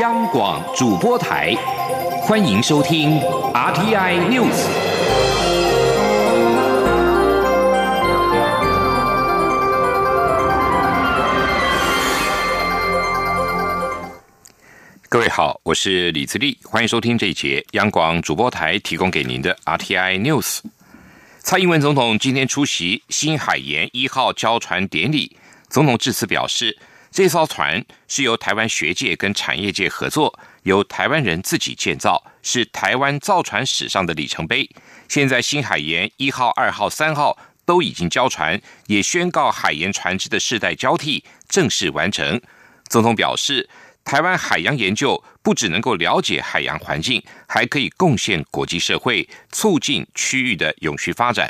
央广主播台，欢迎收听 RTI News。各位好，我是李自立，欢迎收听这一节央广主播台提供给您的 RTI News。蔡英文总统今天出席新海盐一号交船典礼，总统致辞表示，这艘船是由台湾学界跟产业界合作，由台湾人自己建造，是台湾造船史上的里程碑。现在新海盐一号、二号、三号都已经交船，也宣告海盐船只的世代交替正式完成。总统表示。台湾海洋研究不只能够了解海洋环境，还可以贡献国际社会，促进区域的永续发展。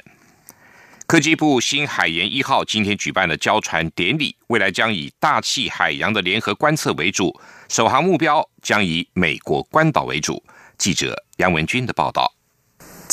科技部新海盐一号今天举办了交船典礼，未来将以大气海洋的联合观测为主，首航目标将以美国关岛为主。记者杨文军的报道。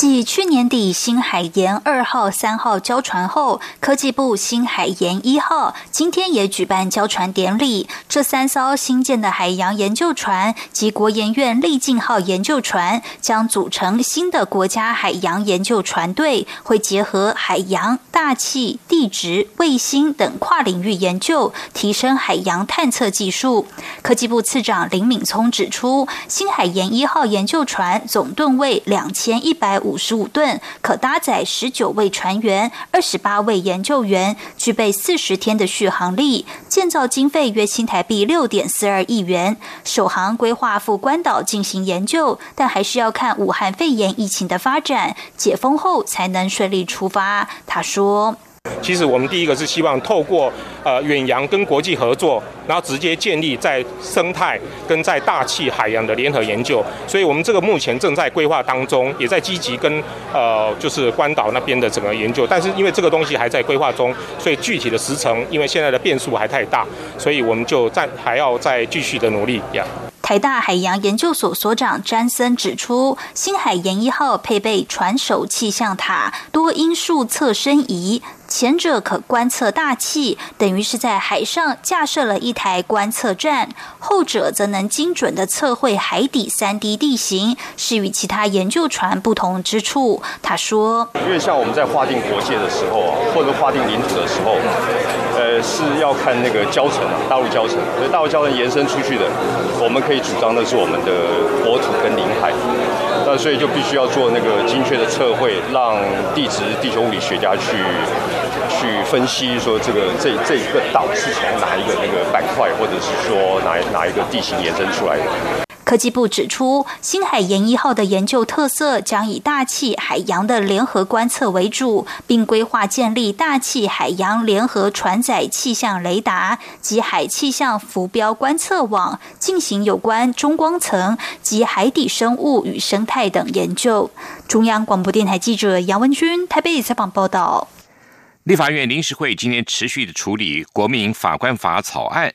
继去年底新海盐二号、三号交船后，科技部新海盐一号今天也举办交船典礼。这三艘新建的海洋研究船及国研院利进号研究船将组成新的国家海洋研究船队，会结合海洋、大气、地质、卫星等跨领域研究，提升海洋探测技术。科技部次长林敏聪指出，新海盐一号研究船总吨位两千一百五。五十五吨，可搭载十九位船员、二十八位研究员，具备四十天的续航力。建造经费约新台币六点四二亿元。首航规划赴关岛进行研究，但还是要看武汉肺炎疫情的发展，解封后才能顺利出发。他说。其实我们第一个是希望透过呃远洋跟国际合作，然后直接建立在生态跟在大气海洋的联合研究。所以我们这个目前正在规划当中，也在积极跟呃就是关岛那边的整个研究。但是因为这个东西还在规划中，所以具体的时程，因为现在的变数还太大，所以我们就暂还要再继续的努力。台大海洋研究所所长詹森指出，新海研一号配备船首气象塔、多因素测深仪，前者可观测大气，等于是在海上架设了一台观测站；后者则能精准的测绘海底三 D 地形，是与其他研究船不同之处。他说：“因为像我们在划定国界的时候啊，或者划定领土的时候。”呃，是要看那个礁层，大陆礁层，所以大陆礁层延伸出去的，我们可以主张的是我们的国土跟领海，那所以就必须要做那个精确的测绘，让地质地球物理学家去去分析，说这个这这一个岛是从哪一个那个板块，或者是说哪哪一个地形延伸出来的。科技部指出，新海研一号的研究特色将以大气、海洋的联合观测为主，并规划建立大气、海洋联合船载气象雷达及海气象浮标观测网，进行有关中光层及海底生物与生态等研究。中央广播电台记者杨文君台北采访报道。立法院临时会今天持续的处理国民法官法草案，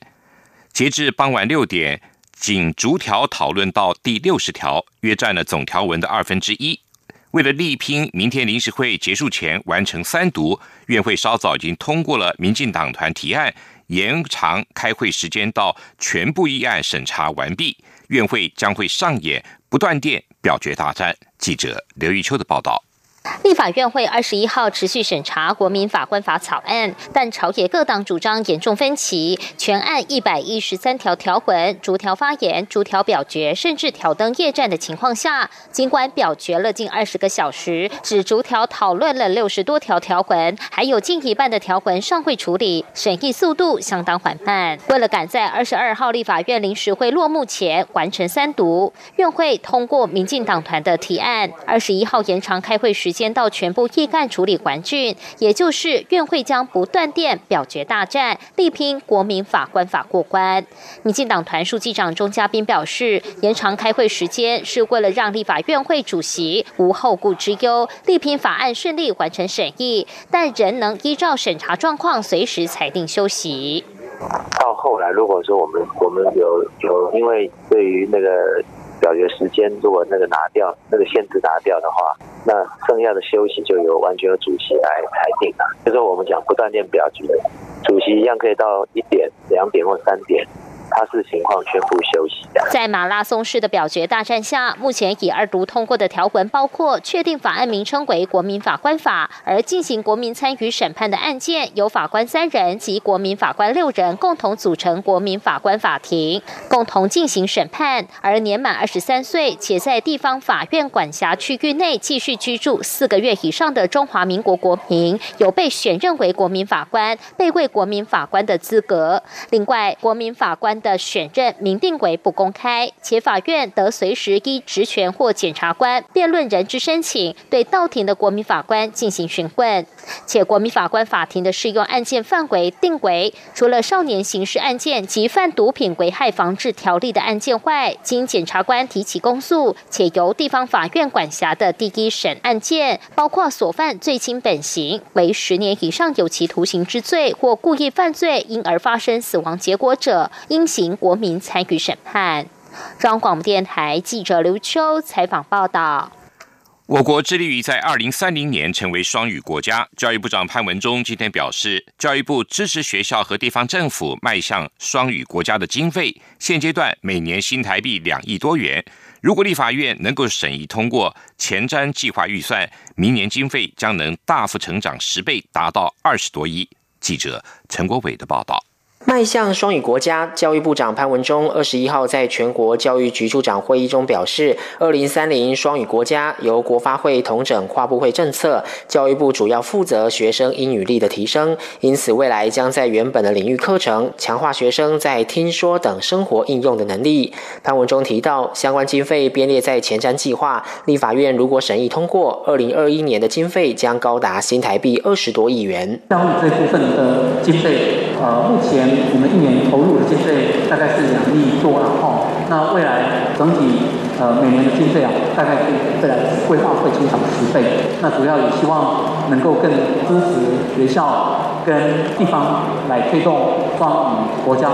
截至傍晚六点。仅逐条讨论到第六十条，约占了总条文的二分之一。为了力拼明天临时会结束前完成三读，院会稍早已经通过了民进党团提案，延长开会时间到全部议案审查完毕。院会将会上演不断电表决大战。记者刘玉秋的报道。立法院会二十一号持续审查国民法官法草案，但朝野各党主张严重分歧，全案一百一十三条条文逐条发言、逐条表决，甚至挑灯夜战的情况下，尽管表决了近二十个小时，只逐条讨论了六十多条条文，还有近一半的条文尚未处理，审议速度相当缓慢。为了赶在二十二号立法院临时会落幕前完成三读，院会通过民进党团的提案，二十一号延长开会时。先到全部议案处理完竣，也就是院会将不断电表决大战，力拼国民法官法过关。民进党团书记长钟嘉宾表示，延长开会时间是为了让立法院会主席无后顾之忧，力拼法案顺利完成审议，但仍能依照审查状况随时裁定休息。到后来，如果说我们我们有有因为对于那个。表决时间如果那个拿掉，那个限制拿掉的话，那剩下的休息就由完全由主席来裁定了。就是我们讲不断电表决，主席一样可以到一点、两点或三点，他是情况宣布休息。在马拉松式的表决大战下，目前已二读通过的条文包括确定法案名称为《国民法官法》，而进行国民参与审判的案件由法官三人及国民法官六人共同组成国民法官法庭，共同进行审判。而年满二十三岁且在地方法院管辖区域内继续居住四个月以上的中华民国国民，有被选任为国民法官、被为国民法官的资格。另外，国民法官的选任明定为不公开，且法院得随时依职权或检察官辩论人之申请，对到庭的国民法官进行询问。且国民法官法庭的适用案件范围定为，除了少年刑事案件及犯毒品危害防治条例的案件外，经检察官提起公诉且由地方法院管辖的第一审案件，包括所犯罪轻本刑为十年以上有期徒刑之罪或故意犯罪，因而发生死亡结果者，应行国民参与审判。中央广播电台记者刘秋采访报道。我国致力于在二零三零年成为双语国家。教育部长潘文忠今天表示，教育部支持学校和地方政府迈向双语国家的经费，现阶段每年新台币两亿多元。如果立法院能够审议通过前瞻计划预算，明年经费将能大幅成长十倍，达到二十多亿。记者陈国伟的报道。迈向双语国家，教育部长潘文忠二十一号在全国教育局处长会议中表示，二零三零双语国家由国发会统整跨部会政策，教育部主要负责学生英语力的提升，因此未来将在原本的领域课程强化学生在听说等生活应用的能力。潘文忠提到，相关经费编列在前瞻计划，立法院如果审议通过，二零二一年的经费将高达新台币二十多亿元。教育这部分的经费，呃，目前。我们一年投入的经费大概是两亿多啊，哦那未来整体呃每年的经费啊，大概会未来规划会成长十倍。那主要也希望能够更支持学校跟地方来推动双语国家。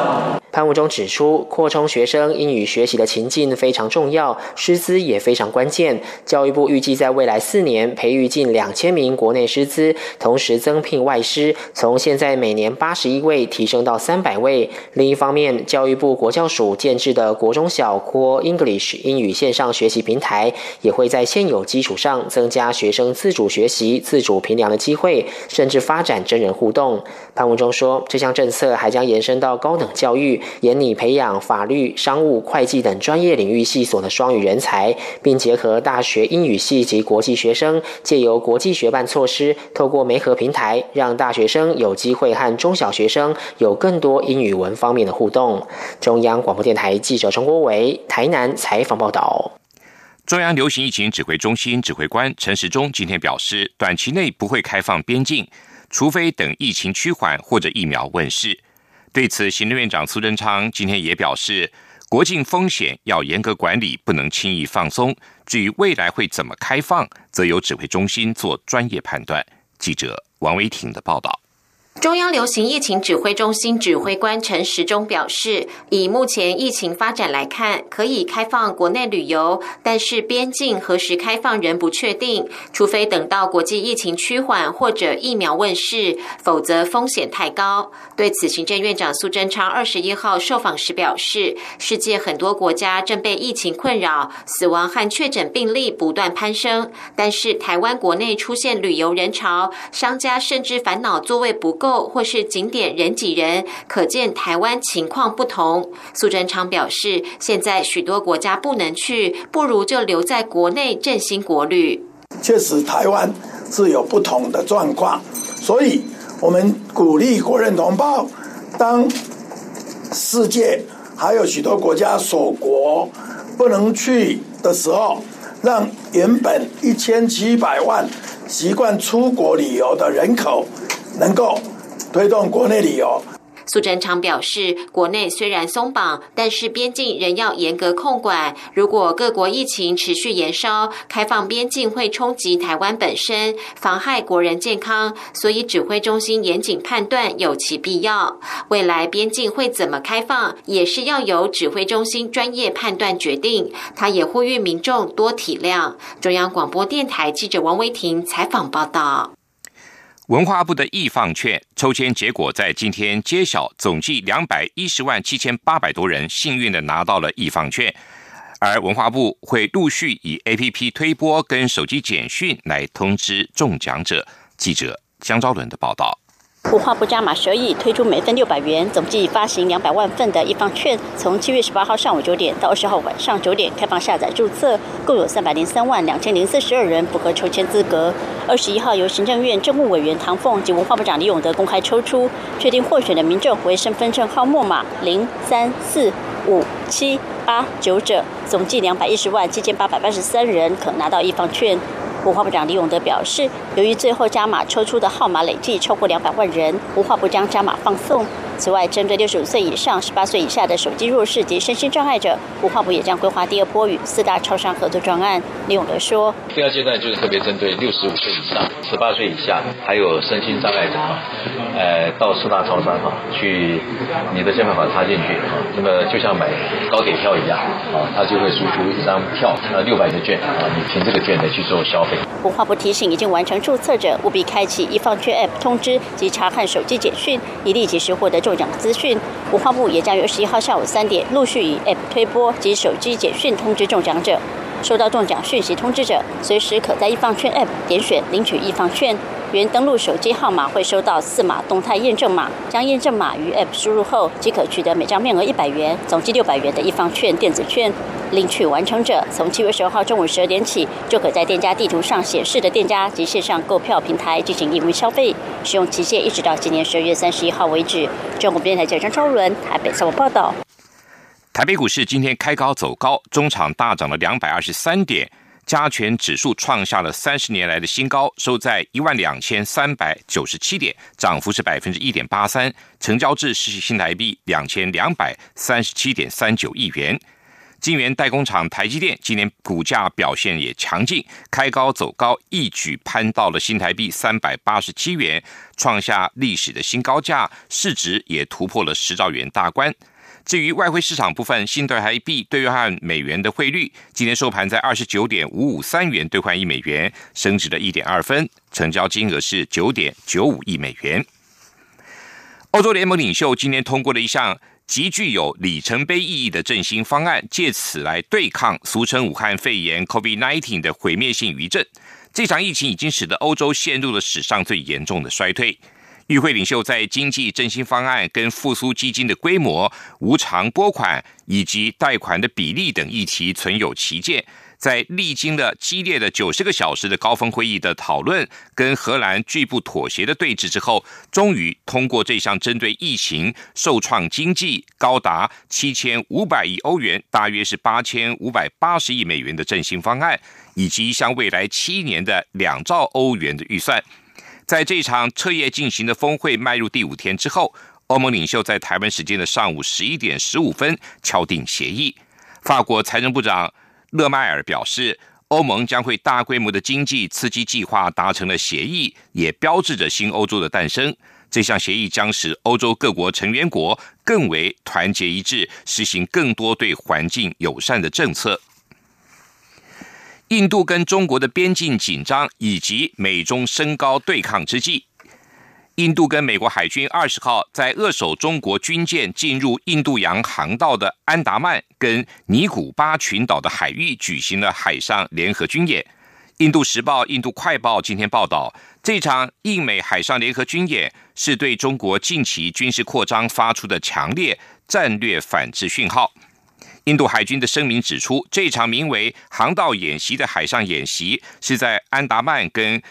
潘文忠指出，扩充学生英语学习的情境非常重要，师资也非常关键。教育部预计在未来四年培育近两千名国内师资，同时增聘外师，从现在每年八十一位提升到三百位。另一方面，教育部国教署建制的国中小 Core English 英语线上学习平台，也会在现有基础上增加学生自主学习、自主评量的机会，甚至发展真人互动。潘文忠说，这项政策还将延伸到高等教育。严拟培养法律、商务、会计等专业领域系所的双语人才，并结合大学英语系及国际学生，借由国际学办措施，透过媒合平台，让大学生有机会和中小学生有更多英语文方面的互动。中央广播电台记者陈国伟台南采访报道。中央流行疫情指挥中心指挥官陈时中今天表示，短期内不会开放边境，除非等疫情趋缓或者疫苗问世。对此，行政院长苏贞昌今天也表示，国境风险要严格管理，不能轻易放松。至于未来会怎么开放，则由指挥中心做专业判断。记者王维婷的报道。中央流行疫情指挥中心指挥官陈时中表示，以目前疫情发展来看，可以开放国内旅游，但是边境何时开放仍不确定，除非等到国际疫情趋缓或者疫苗问世，否则风险太高。对此，行政院长苏贞昌二十一号受访时表示，世界很多国家正被疫情困扰，死亡和确诊病例不断攀升，但是台湾国内出现旅游人潮，商家甚至烦恼座位不够。或是景点人挤人，可见台湾情况不同。苏贞昌表示，现在许多国家不能去，不如就留在国内振兴国旅。确实，台湾是有不同的状况，所以我们鼓励国人同胞，当世界还有许多国家锁国不能去的时候，让原本一千七百万习惯出国旅游的人口能够。推动国内旅游。苏贞昌表示，国内虽然松绑，但是边境仍要严格控管。如果各国疫情持续延烧，开放边境会冲击台湾本身，妨害国人健康。所以指挥中心严谨判断有其必要。未来边境会怎么开放，也是要由指挥中心专业判断决定。他也呼吁民众多体谅。中央广播电台记者王维婷采访报道。文化部的易放券抽签结果在今天揭晓，总计两百一十万七千八百多人幸运的拿到了易放券，而文化部会陆续以 A P P 推播跟手机简讯来通知中奖者。记者江昭伦的报道。文化部加码十亿推出每份六百元，总计发行两百万份的一方券。从七月十八号上午九点到二十号晚上九点开放下载注册，共有三百零三万两千零四十二人符合抽签资格。二十一号由行政院政务委员唐凤及文化部长李永德公开抽出，确定获选的民众为身份证号末码零三四五七八九者，总计两百一十万七千八百八十三人可拿到一方券。文化部长李永德表示，由于最后加码抽出的号码累计超过两百万人，文化部将加码放送。此外，针对六十五岁以上、十八岁以下的手机弱势及身心障碍者，文化部也将规划第二波与四大超商合作专案。李永德说：“第二阶段就是特别针对六十五岁以上、十八岁以下，还有身心障碍者，呃，到四大超商哈，去你的健保卡插进去，那么就像买高铁票一样，啊，他就会输出一张票，呃，六百的券，啊，你凭这个券来去做消费。”文化部提醒已经完成注册者，务必开启一放券 App 通知及查看手机简讯，以立即时获得中奖资讯。文化部也将于二十一号下午三点陆续以 App 推播及手机简讯通知中奖者。收到中奖讯息通知者，随时可在易放券 App 点选领取易放券。原登录手机号码会收到四码动态验证码，将验证码于 App 输入后，即可取得每张面额一百元、总计六百元的一方券电子券。领取完成者，从七月十二号中午十二点起，就可在店家地图上显示的店家及线上购票平台进行义务消费，使用期限一直到今年十二月三十一号为止。中国电台记者张超伦台北采访报道。台北股市今天开高走高，中场大涨了两百二十三点。加权指数创下了三十年来的新高，收在一万两千三百九十七点，涨幅是百分之一点八三，成交值是新台币两千两百三十七点三九亿元。晶圆代工厂台积电今年股价表现也强劲，开高走高，一举攀到了新台币三百八十七元，创下历史的新高价，市值也突破了十兆元大关。至于外汇市场部分，新台币兑换美元的汇率，今天收盘在二十九点五五三元兑换一美元，升值了一点二分，成交金额是九点九五亿美元。欧洲联盟领袖今天通过了一项极具有里程碑意义的振兴方案，借此来对抗俗称武汉肺炎 （COVID-19） 的毁灭性余震。这场疫情已经使得欧洲陷入了史上最严重的衰退。与会领袖在经济振兴方案、跟复苏基金的规模、无偿拨款以及贷款的比例等议题存有歧见。在历经了激烈的九十个小时的高峰会议的讨论，跟荷兰拒不妥协的对峙之后，终于通过这项针对疫情受创经济高达七千五百亿欧元，大约是八千五百八十亿美元的振兴方案，以及一项未来七年的两兆欧元的预算。在这场彻夜进行的峰会迈入第五天之后，欧盟领袖在台湾时间的上午十一点十五分敲定协议。法国财政部长勒迈尔表示，欧盟将会大规模的经济刺激计划达成了协议，也标志着新欧洲的诞生。这项协议将使欧洲各国成员国更为团结一致，实行更多对环境友善的政策。印度跟中国的边境紧张，以及美中升高对抗之际，印度跟美国海军二十号在扼守中国军舰进入印度洋航道的安达曼跟尼古巴群岛的海域举行了海上联合军演。印度时报、印度快报今天报道，这场印美海上联合军演是对中国近期军事扩张发出的强烈战略反制讯号。印度海军的声明指出，这场名为“航道演习”的海上演习是在安达曼跟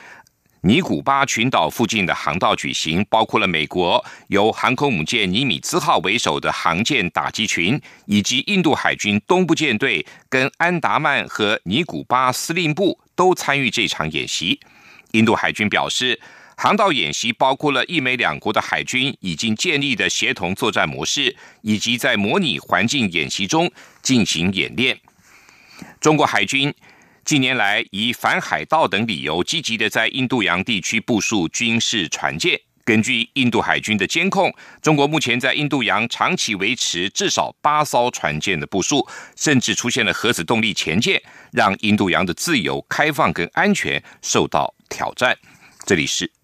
尼古巴群岛附近的航道举行，包括了美国由航空母舰尼米兹号为首的航舰打击群，以及印度海军东部舰队跟安达曼和尼古巴司令部都参与这场演习。印度海军表示。航道演习包括了，印美两国的海军已经建立的协同作战模式，以及在模拟环境演习中进行演练。中国海军近年来以反海盗等理由，积极的在印度洋地区部署军事船舰。根据印度海军的监控，中国目前在印度洋长期维持至少八艘船舰的部署，甚至出现了核子动力潜舰，让印度洋的自由、开放跟安全受到挑战。这里是。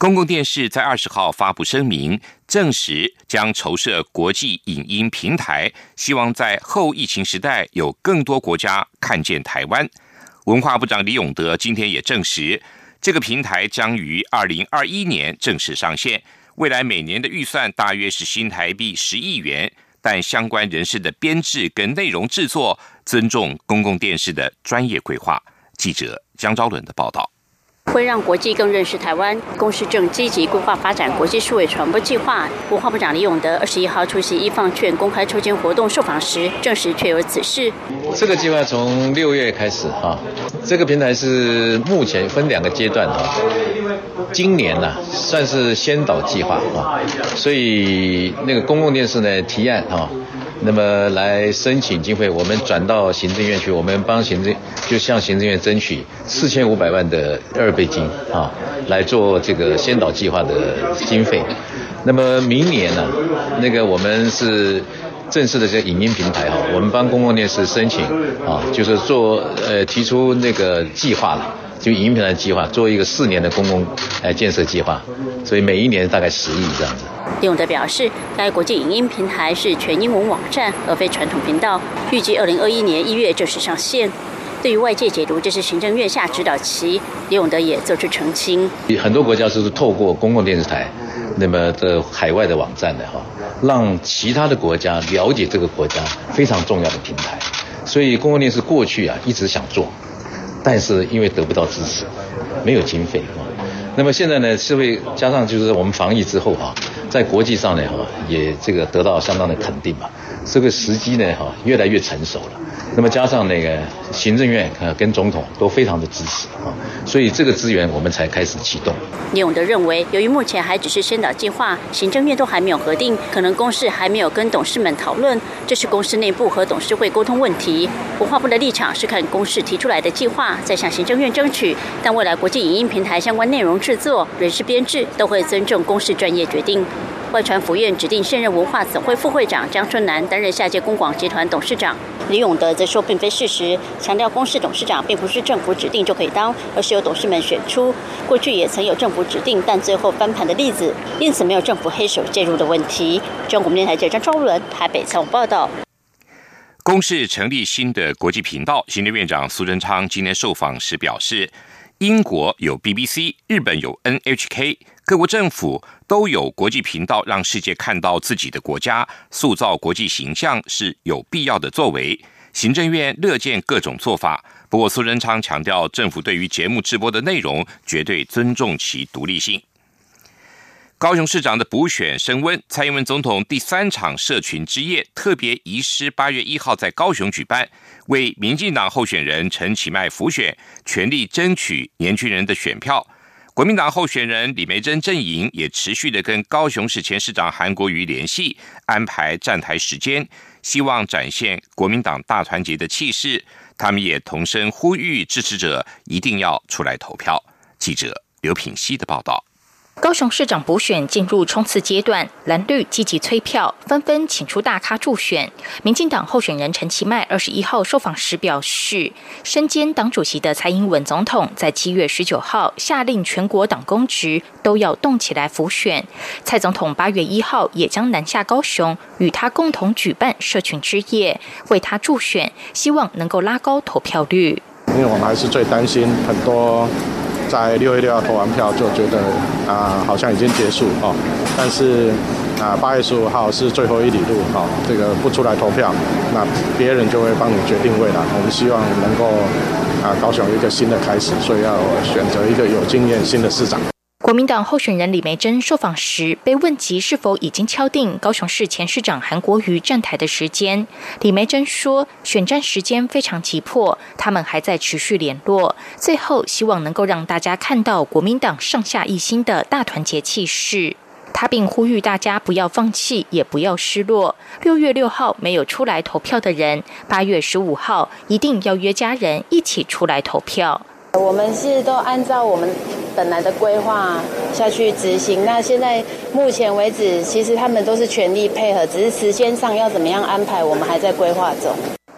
公共电视在二十号发布声明，证实将筹设国际影音平台，希望在后疫情时代有更多国家看见台湾。文化部长李永德今天也证实，这个平台将于二零二一年正式上线，未来每年的预算大约是新台币十亿元，但相关人士的编制跟内容制作尊重公共电视的专业规划。记者江昭伦的报道。会让国际更认识台湾。公司正积极规划发展国际数位传播计划。文化部长李永德二十一号出席一放券公开抽签活动受访时，证实确有此事。这个计划从六月开始哈，这个平台是目前分两个阶段哈。今年呢算是先导计划啊，所以那个公共电视呢提案哈。那么来申请经费，我们转到行政院去，我们帮行政就向行政院争取四千五百万的二倍金啊，来做这个先导计划的经费。那么明年呢，那个我们是正式的这个影音平台哈，我们帮公共电视申请啊，就是做呃提出那个计划了。就影音平台计划做一个四年的公共呃建设计划，所以每一年大概十亿这样子。李永德表示，该国际影音平台是全英文网站，而非传统频道，预计二零二一年一月正式上线。对于外界解读这是行政院下指导期，李永德也做出澄清。很多国家是透过公共电视台，那么的海外的网站的哈，让其他的国家了解这个国家非常重要的平台。所以公共电视过去啊一直想做。但是因为得不到支持，没有经费啊。那么现在呢，社会加上就是我们防疫之后啊，在国际上呢哈，也这个得到相当的肯定吧。这个时机呢哈，越来越成熟了。那么加上那个行政院呃跟总统都非常的支持啊，所以这个资源我们才开始启动。聂永德认为，由于目前还只是先导计划，行政院都还没有核定，可能公司还没有跟董事们讨论，这是公司内部和董事会沟通问题。文化部的立场是看公司提出来的计划，再向行政院争取。但未来国际影音平台相关内容制作、人事编制都会尊重公司专业决定。外传府院指定现任文化总会副会长江春南担任下届公广集团董事长，李永德则说并非事实，强调公司董事长并不是政府指定就可以当，而是由董事们选出。过去也曾有政府指定但最后翻盘的例子，因此没有政府黑手介入的问题。中国电台记者张超伦台北采访报道。公示成立新的国际频道，行政院长苏贞昌今天受访时表示，英国有 BBC，日本有 NHK。各国政府都有国际频道，让世界看到自己的国家，塑造国际形象是有必要的作为。行政院乐见各种做法，不过苏贞昌强调，政府对于节目直播的内容绝对尊重其独立性。高雄市长的补选升温，蔡英文总统第三场社群之夜特别仪式八月一号在高雄举办，为民进党候选人陈其迈辅选，全力争取年轻人的选票。国民党候选人李梅珍阵营也持续的跟高雄市前市长韩国瑜联系，安排站台时间，希望展现国民党大团结的气势。他们也同声呼吁支持者一定要出来投票。记者刘品希的报道。高雄市长补选进入冲刺阶段，蓝绿积极催票，纷纷请出大咖助选。民进党候选人陈其迈二十一号受访时表示，身兼党主席的蔡英文总统在七月十九号下令全国党公局都要动起来辅选。蔡总统八月一号也将南下高雄，与他共同举办社群之夜，为他助选，希望能够拉高投票率。因为我们还是最担心很多。在六月六号投完票就觉得啊，好像已经结束哦。但是啊，八月十五号是最后一里路哦，这个不出来投票，那别人就会帮你决定未来。我们希望能够啊，高雄一个新的开始，所以要选择一个有经验新的市长。国民党候选人李梅珍受访时被问及是否已经敲定高雄市前市长韩国瑜站台的时间，李梅珍说选战时间非常急迫，他们还在持续联络，最后希望能够让大家看到国民党上下一心的大团结气势。他并呼吁大家不要放弃，也不要失落。六月六号没有出来投票的人，八月十五号一定要约家人一起出来投票。我们是都按照我们本来的规划下去执行。那现在目前为止，其实他们都是全力配合，只是时间上要怎么样安排，我们还在规划中。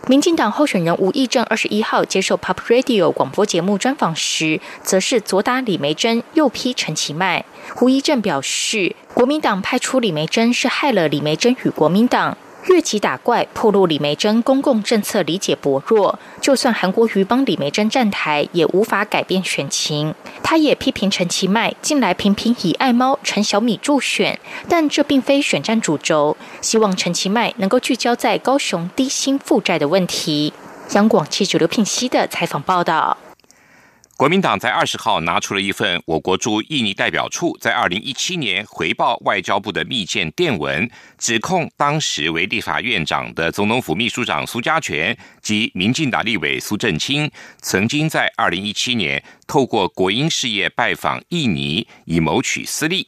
民进党候选人吴益政二十一号接受 Pop Radio 广播节目专访时，则是左打李梅珍，右批陈其迈。胡益政表示，国民党派出李梅珍是害了李梅珍与国民党。越级打怪，暴露李梅珍公共政策理解薄弱。就算韩国瑜帮李梅珍站台，也无法改变选情。他也批评陈其迈近来频频以爱猫陈小米助选，但这并非选战主轴。希望陈其迈能够聚焦在高雄低薪负债的问题。央广记者刘聘熙的采访报道。国民党在二十号拿出了一份我国驻印尼代表处在二零一七年回报外交部的密件电文，指控当时为立法院长的总统府秘书长苏家全及民进党立委苏正清，曾经在二零一七年透过国营事业拜访印尼，以谋取私利。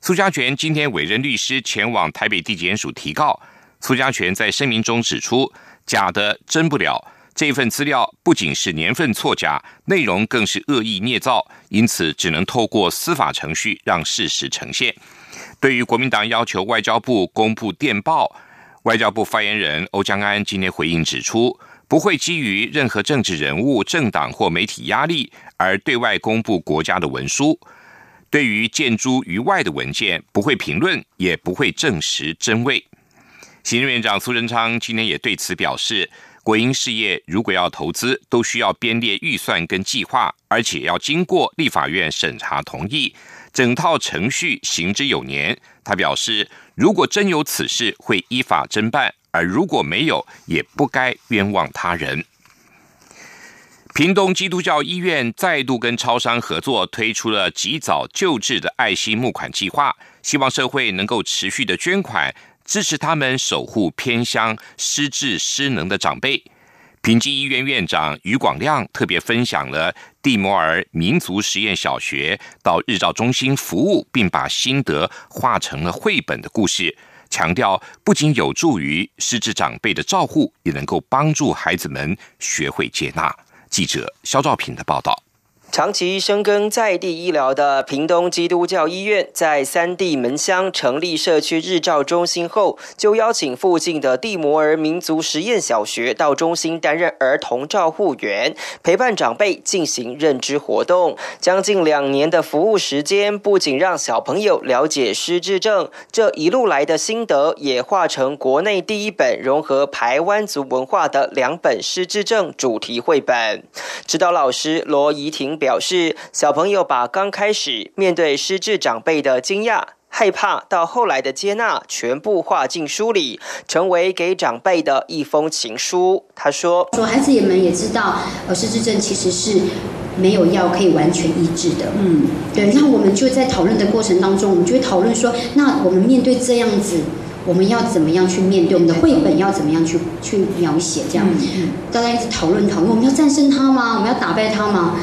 苏家全今天委任律师前往台北地检署提告。苏家全在声明中指出，假的真不了。这份资料不仅是年份错假，内容更是恶意捏造，因此只能透过司法程序让事实呈现。对于国民党要求外交部公布电报，外交部发言人欧江安今天回应指出，不会基于任何政治人物、政党或媒体压力而对外公布国家的文书。对于建诸于外的文件，不会评论，也不会证实真伪。行政院长苏贞昌今天也对此表示。国营事业如果要投资，都需要编列预算跟计划，而且要经过立法院审查同意，整套程序行之有年。他表示，如果真有此事，会依法侦办；而如果没有，也不该冤枉他人。屏东基督教医院再度跟超商合作，推出了及早救治的爱心募款计划，希望社会能够持续的捐款。支持他们守护偏乡失智失能的长辈。平基医院院长余广亮特别分享了蒂摩尔民族实验小学到日照中心服务，并把心得画成了绘本的故事，强调不仅有助于失智长辈的照护，也能够帮助孩子们学会接纳。记者肖兆平的报道。长期深耕在地医疗的屏东基督教医院，在三地门乡成立社区日照中心后，就邀请附近的蒂摩尔民族实验小学到中心担任儿童照护员，陪伴长辈进行认知活动。将近两年的服务时间，不仅让小朋友了解失智症，这一路来的心得，也化成国内第一本融合台湾族文化的两本失智症主题绘本。指导老师罗怡婷表。表示，小朋友把刚开始面对失智长辈的惊讶、害怕，到后来的接纳，全部画进书里，成为给长辈的一封情书。他说：“说孩子们也知道，呃，失智症其实是没有药可以完全医治的。嗯，对。那我们就在讨论的过程当中，我们就会讨论说，那我们面对这样子。”我们要怎么样去面对我们的绘本？要怎么样去去描写？这样，大家一直讨论讨论，我们要战胜它吗？我们要打败它吗？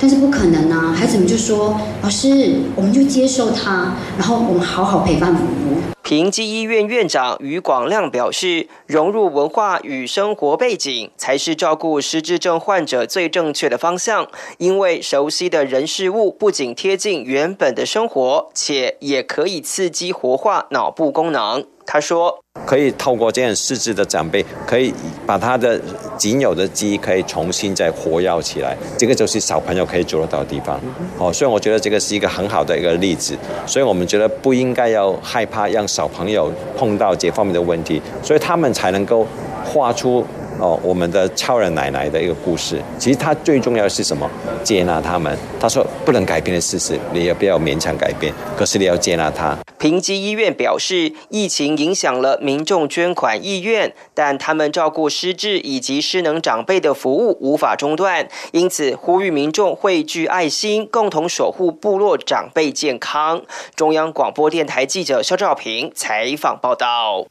但是不可能啊！孩子们就说：“老师，我们就接受它，然后我们好好陪伴服务。”平基医院院长于广亮表示：“融入文化与生活背景，才是照顾失智症患者最正确的方向。因为熟悉的人事物不仅贴近原本的生活，且也可以刺激活化脑部功能。”他说：“可以透过这样失智的长辈，可以把他的仅有的记忆可以重新再活跃起来。这个就是小朋友可以做得到的地方。哦，所以我觉得这个是一个很好的一个例子。所以我们觉得不应该要害怕让小朋友碰到这方面的问题，所以他们才能够画出。”哦，我们的超人奶奶的一个故事，其实他最重要的是什么？接纳他们。他说不能改变的事实，你也不要勉强改变，可是你要接纳他。平基医院表示，疫情影响了民众捐款意愿，但他们照顾失智以及失能长辈的服务无法中断，因此呼吁民众汇聚爱心，共同守护部落长辈健康。中央广播电台记者肖兆平采访报道。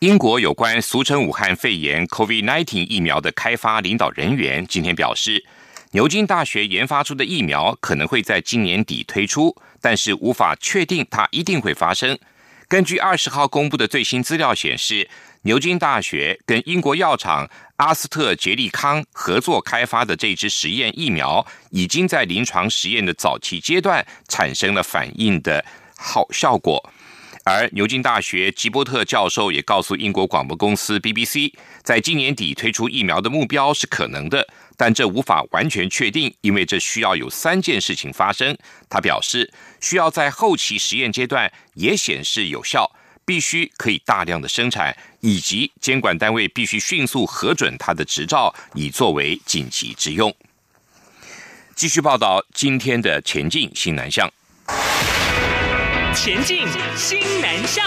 英国有关俗称武汉肺炎 （COVID-19） 疫苗的开发领导人员今天表示，牛津大学研发出的疫苗可能会在今年底推出，但是无法确定它一定会发生。根据二十号公布的最新资料显示，牛津大学跟英国药厂阿斯特捷利康合作开发的这支实验疫苗，已经在临床实验的早期阶段产生了反应的好效果。而牛津大学吉伯特教授也告诉英国广播公司 BBC，在今年底推出疫苗的目标是可能的，但这无法完全确定，因为这需要有三件事情发生。他表示，需要在后期实验阶段也显示有效，必须可以大量的生产，以及监管单位必须迅速核准他的执照，以作为紧急之用。继续报道今天的前进新南向。前进，新南向。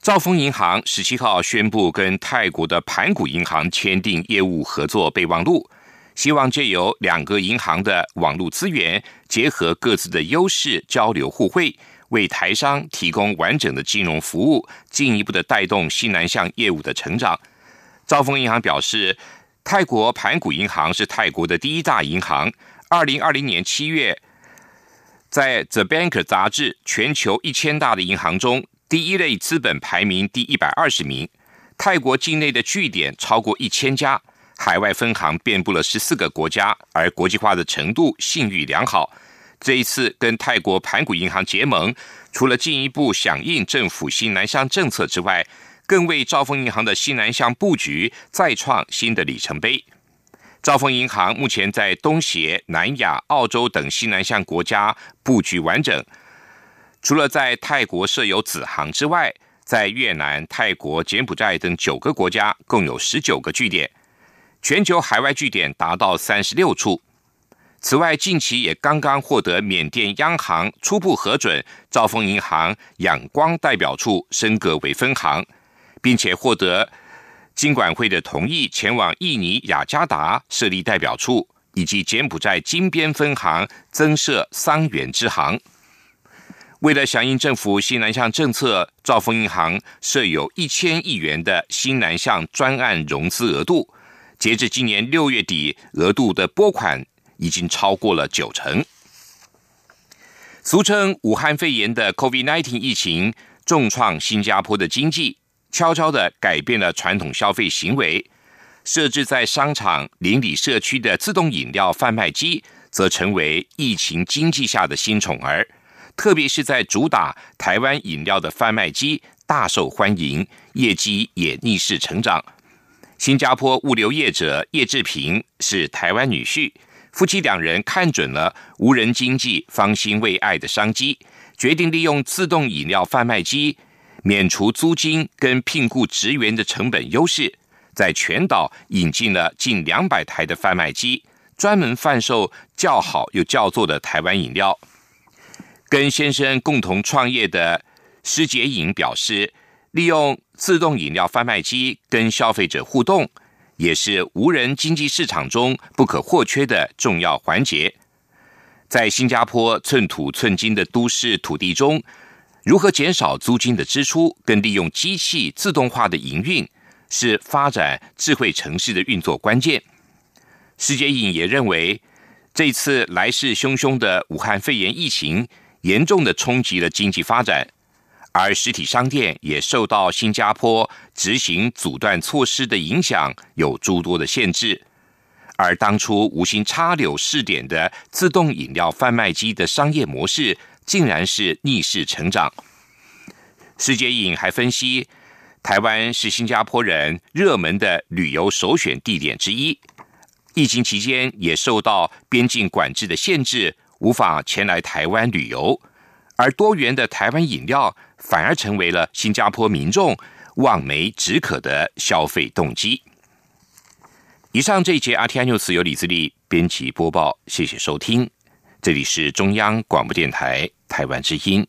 兆丰银行十七号宣布跟泰国的盘古银行签订业务合作备忘录，希望借由两个银行的网络资源，结合各自的优势，交流互惠。为台商提供完整的金融服务，进一步的带动西南向业务的成长。兆丰银行表示，泰国盘古银行是泰国的第一大银行。二零二零年七月，在《The Banker》杂志全球一千大的银行中，第一类资本排名第一百二十名。泰国境内的据点超过一千家，海外分行遍布了十四个国家，而国际化的程度信誉良好。这一次跟泰国盘古银行结盟，除了进一步响应政府新南向政策之外，更为兆丰银行的西南向布局再创新的里程碑。兆丰银行目前在东协、南亚、澳洲等西南向国家布局完整，除了在泰国设有子行之外，在越南、泰国、柬埔寨等九个国家共有十九个据点，全球海外据点达到三十六处。此外，近期也刚刚获得缅甸央行初步核准，兆丰银行仰光代表处升格为分行，并且获得金管会的同意，前往印尼雅加达设立代表处，以及柬埔寨金边分行增设桑园支行。为了响应政府新南向政策，兆丰银行设有一千亿元的新南向专案融资额度，截至今年六月底，额度的拨款。已经超过了九成。俗称武汉肺炎的 COVID-19 疫情重创新加坡的经济，悄悄的改变了传统消费行为。设置在商场邻里社区的自动饮料贩卖机，则成为疫情经济下的新宠儿。特别是在主打台湾饮料的贩卖机大受欢迎，业绩也逆势成长。新加坡物流业者叶志平是台湾女婿。夫妻两人看准了无人经济方兴未艾的商机，决定利用自动饮料贩卖机免除租金跟聘雇职员的成本优势，在全岛引进了近两百台的贩卖机，专门贩售较好又较座的台湾饮料。跟先生共同创业的施杰颖表示，利用自动饮料贩卖机跟消费者互动。也是无人经济市场中不可或缺的重要环节。在新加坡寸土寸金的都市土地中，如何减少租金的支出，跟利用机器自动化的营运，是发展智慧城市的运作关键。世界影也认为，这次来势汹汹的武汉肺炎疫情，严重的冲击了经济发展。而实体商店也受到新加坡执行阻断措施的影响，有诸多的限制。而当初无心插柳试点的自动饮料贩卖机的商业模式，竟然是逆势成长。世界影还分析，台湾是新加坡人热门的旅游首选地点之一。疫情期间也受到边境管制的限制，无法前来台湾旅游。而多元的台湾饮料反而成为了新加坡民众望梅止渴的消费动机。以上这一节《阿 T I News》由李自力编辑播报，谢谢收听，这里是中央广播电台台湾之音。